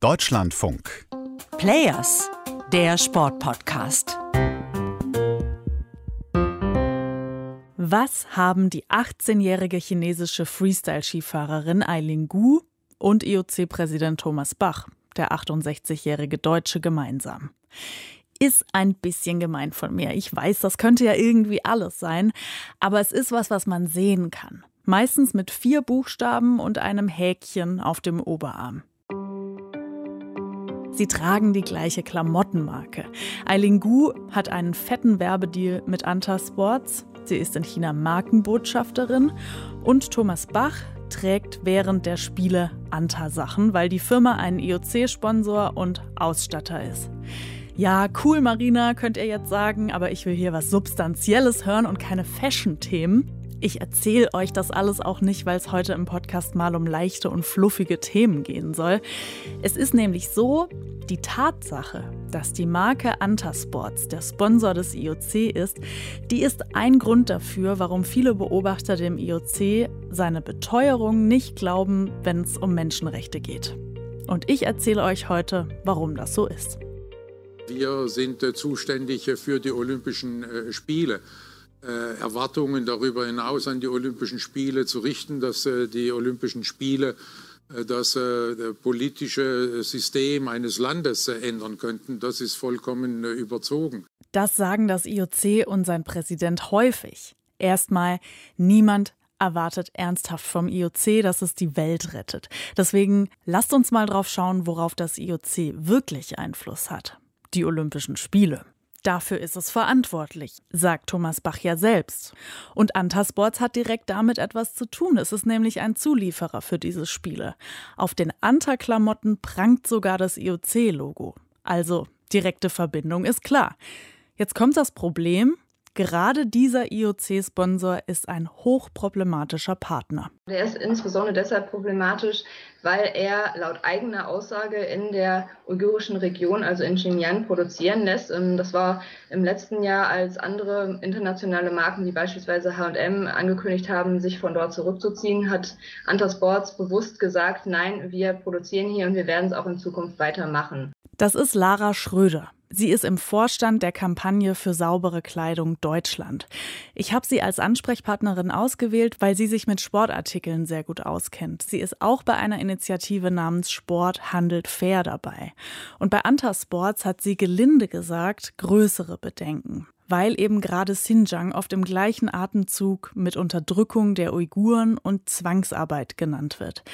Deutschlandfunk. Players, der Sportpodcast. Was haben die 18-jährige chinesische Freestyle-Skifahrerin Eileen Gu und IOC-Präsident Thomas Bach, der 68-jährige Deutsche, gemeinsam? Ist ein bisschen gemein von mir. Ich weiß, das könnte ja irgendwie alles sein, aber es ist was, was man sehen kann. Meistens mit vier Buchstaben und einem Häkchen auf dem Oberarm. Sie tragen die gleiche Klamottenmarke. Eileen Gu hat einen fetten Werbedeal mit Anta Sports. Sie ist in China Markenbotschafterin. Und Thomas Bach trägt während der Spiele Anta-Sachen, weil die Firma ein IOC-Sponsor und Ausstatter ist. Ja, cool, Marina, könnt ihr jetzt sagen, aber ich will hier was Substanzielles hören und keine Fashion-Themen. Ich erzähle euch das alles auch nicht, weil es heute im Podcast mal um leichte und fluffige Themen gehen soll. Es ist nämlich so, die Tatsache, dass die Marke Antasports der Sponsor des IOC ist, die ist ein Grund dafür, warum viele Beobachter dem IOC seine Beteuerung nicht glauben, wenn es um Menschenrechte geht. Und ich erzähle euch heute, warum das so ist. Wir sind äh, zuständig für die Olympischen äh, Spiele. Äh, Erwartungen darüber hinaus an die Olympischen Spiele zu richten, dass äh, die Olympischen Spiele äh, das politische System eines Landes ändern könnten, das ist vollkommen überzogen. Das sagen das IOC und sein Präsident häufig. Erstmal, niemand erwartet ernsthaft vom IOC, dass es die Welt rettet. Deswegen lasst uns mal drauf schauen, worauf das IOC wirklich Einfluss hat. Die Olympischen Spiele. Dafür ist es verantwortlich, sagt Thomas Bach ja selbst. Und Antasports hat direkt damit etwas zu tun. Es ist nämlich ein Zulieferer für diese Spiele. Auf den Anta-Klamotten prangt sogar das IOC-Logo. Also direkte Verbindung ist klar. Jetzt kommt das Problem, Gerade dieser IOC-Sponsor ist ein hochproblematischer Partner. Der ist insbesondere deshalb problematisch, weil er laut eigener Aussage in der uigurischen Region, also in Xinjiang, produzieren lässt. Ähm, das war im letzten Jahr, als andere internationale Marken wie beispielsweise H&M angekündigt haben, sich von dort zurückzuziehen, hat Anta Sports bewusst gesagt, nein, wir produzieren hier und wir werden es auch in Zukunft weitermachen. Das ist Lara Schröder. Sie ist im Vorstand der Kampagne für saubere Kleidung Deutschland. Ich habe sie als Ansprechpartnerin ausgewählt, weil sie sich mit Sportartikeln sehr gut auskennt. Sie ist auch bei einer Initiative namens Sport handelt fair dabei. Und bei Anta Sports hat sie gelinde gesagt größere Bedenken weil eben gerade Xinjiang oft im gleichen Atemzug mit Unterdrückung der Uiguren und Zwangsarbeit genannt wird.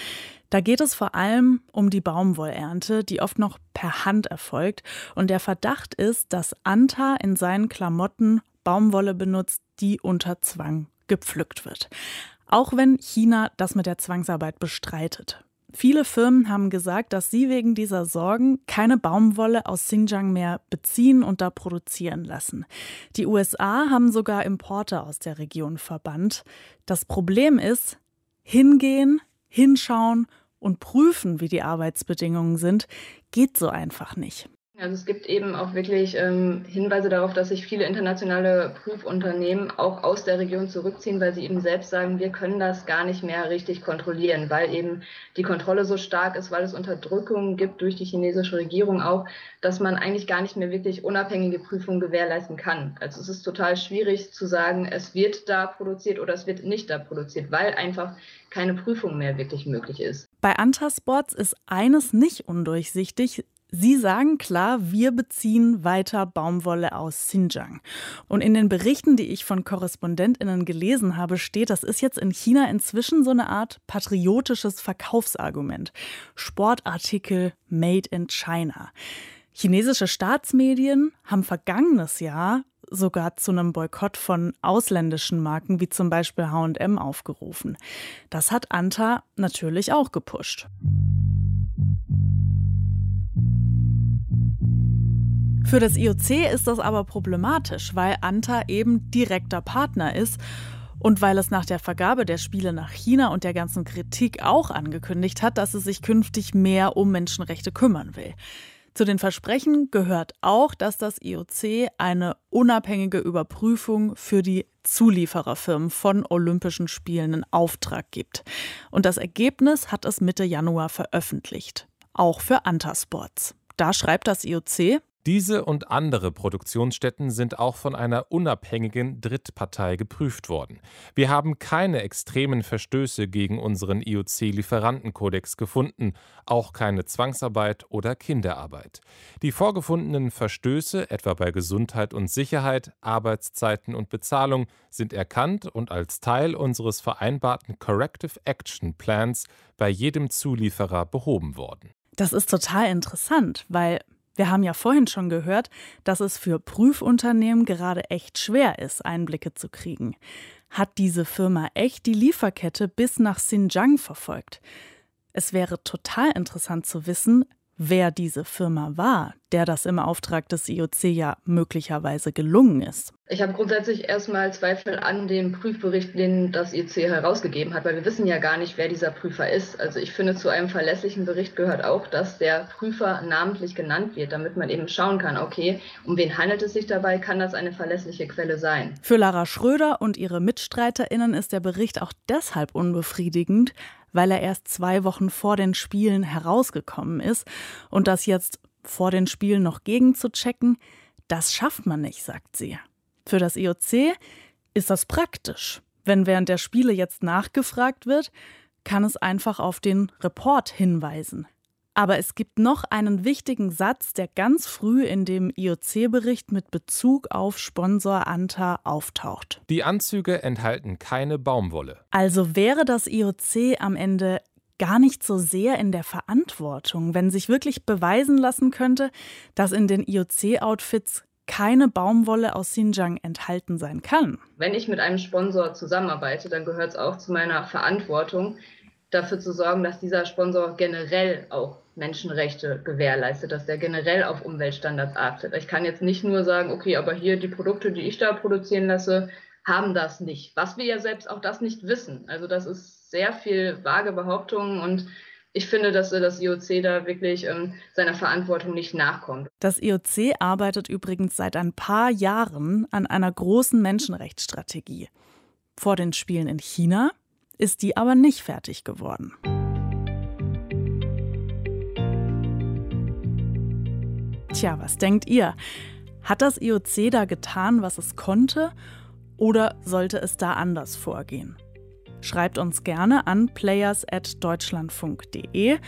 Da geht es vor allem um die Baumwollernte, die oft noch per Hand erfolgt. Und der Verdacht ist, dass Anta in seinen Klamotten Baumwolle benutzt, die unter Zwang gepflückt wird. Auch wenn China das mit der Zwangsarbeit bestreitet. Viele Firmen haben gesagt, dass sie wegen dieser Sorgen keine Baumwolle aus Xinjiang mehr beziehen und da produzieren lassen. Die USA haben sogar Importe aus der Region verbannt. Das Problem ist, hingehen, hinschauen und prüfen, wie die Arbeitsbedingungen sind, geht so einfach nicht. Also es gibt eben auch wirklich ähm, Hinweise darauf, dass sich viele internationale Prüfunternehmen auch aus der Region zurückziehen, weil sie eben selbst sagen, wir können das gar nicht mehr richtig kontrollieren, weil eben die Kontrolle so stark ist, weil es Unterdrückungen gibt durch die chinesische Regierung auch, dass man eigentlich gar nicht mehr wirklich unabhängige Prüfungen gewährleisten kann. Also es ist total schwierig zu sagen, es wird da produziert oder es wird nicht da produziert, weil einfach keine Prüfung mehr wirklich möglich ist. Bei Antasports ist eines nicht undurchsichtig. Sie sagen klar, wir beziehen weiter Baumwolle aus Xinjiang. Und in den Berichten, die ich von Korrespondentinnen gelesen habe, steht, das ist jetzt in China inzwischen so eine Art patriotisches Verkaufsargument. Sportartikel made in China. Chinesische Staatsmedien haben vergangenes Jahr sogar zu einem Boykott von ausländischen Marken wie zum Beispiel HM aufgerufen. Das hat Anta natürlich auch gepusht. Für das IOC ist das aber problematisch, weil Anta eben direkter Partner ist und weil es nach der Vergabe der Spiele nach China und der ganzen Kritik auch angekündigt hat, dass es sich künftig mehr um Menschenrechte kümmern will. Zu den Versprechen gehört auch, dass das IOC eine unabhängige Überprüfung für die Zuliefererfirmen von Olympischen Spielen in Auftrag gibt. Und das Ergebnis hat es Mitte Januar veröffentlicht. auch für Antasports. Da schreibt das IOC, diese und andere Produktionsstätten sind auch von einer unabhängigen Drittpartei geprüft worden. Wir haben keine extremen Verstöße gegen unseren IOC-Lieferantenkodex gefunden, auch keine Zwangsarbeit oder Kinderarbeit. Die vorgefundenen Verstöße, etwa bei Gesundheit und Sicherheit, Arbeitszeiten und Bezahlung, sind erkannt und als Teil unseres vereinbarten Corrective Action Plans bei jedem Zulieferer behoben worden. Das ist total interessant, weil wir haben ja vorhin schon gehört, dass es für Prüfunternehmen gerade echt schwer ist, Einblicke zu kriegen. Hat diese Firma echt die Lieferkette bis nach Xinjiang verfolgt? Es wäre total interessant zu wissen, wer diese Firma war, der das im Auftrag des IOC ja möglicherweise gelungen ist. Ich habe grundsätzlich erstmal Zweifel an dem Prüfbericht, den das IOC herausgegeben hat, weil wir wissen ja gar nicht, wer dieser Prüfer ist. Also ich finde, zu einem verlässlichen Bericht gehört auch, dass der Prüfer namentlich genannt wird, damit man eben schauen kann, okay, um wen handelt es sich dabei, kann das eine verlässliche Quelle sein. Für Lara Schröder und ihre Mitstreiterinnen ist der Bericht auch deshalb unbefriedigend, weil er erst zwei Wochen vor den Spielen herausgekommen ist. Und das jetzt vor den Spielen noch gegenzuchecken, das schafft man nicht, sagt sie. Für das IOC ist das praktisch. Wenn während der Spiele jetzt nachgefragt wird, kann es einfach auf den Report hinweisen. Aber es gibt noch einen wichtigen Satz, der ganz früh in dem IOC-Bericht mit Bezug auf Sponsor Anta auftaucht. Die Anzüge enthalten keine Baumwolle. Also wäre das IOC am Ende gar nicht so sehr in der Verantwortung, wenn sich wirklich beweisen lassen könnte, dass in den IOC-Outfits keine Baumwolle aus Xinjiang enthalten sein kann. Wenn ich mit einem Sponsor zusammenarbeite, dann gehört es auch zu meiner Verantwortung, dafür zu sorgen, dass dieser Sponsor generell auch Menschenrechte gewährleistet, dass der generell auf Umweltstandards achtet. Ich kann jetzt nicht nur sagen, okay, aber hier die Produkte, die ich da produzieren lasse, haben das nicht. Was wir ja selbst auch das nicht wissen. Also das ist sehr viel vage Behauptungen und ich finde, dass das IOC da wirklich ähm, seiner Verantwortung nicht nachkommt. Das IOC arbeitet übrigens seit ein paar Jahren an einer großen Menschenrechtsstrategie. Vor den Spielen in China ist die aber nicht fertig geworden. Tja, was denkt ihr? Hat das IOC da getan, was es konnte? Oder sollte es da anders vorgehen? Schreibt uns gerne an players.deutschlandfunk.de.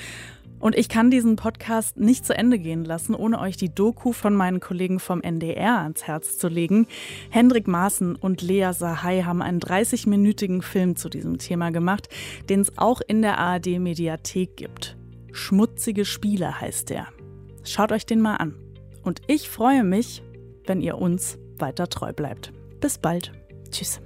Und ich kann diesen Podcast nicht zu Ende gehen lassen, ohne euch die Doku von meinen Kollegen vom NDR ans Herz zu legen. Hendrik Maaßen und Lea Sahai haben einen 30-minütigen Film zu diesem Thema gemacht, den es auch in der ARD-Mediathek gibt. Schmutzige Spiele heißt der. Schaut euch den mal an. Und ich freue mich, wenn ihr uns weiter treu bleibt. Bis bald. Tschüss.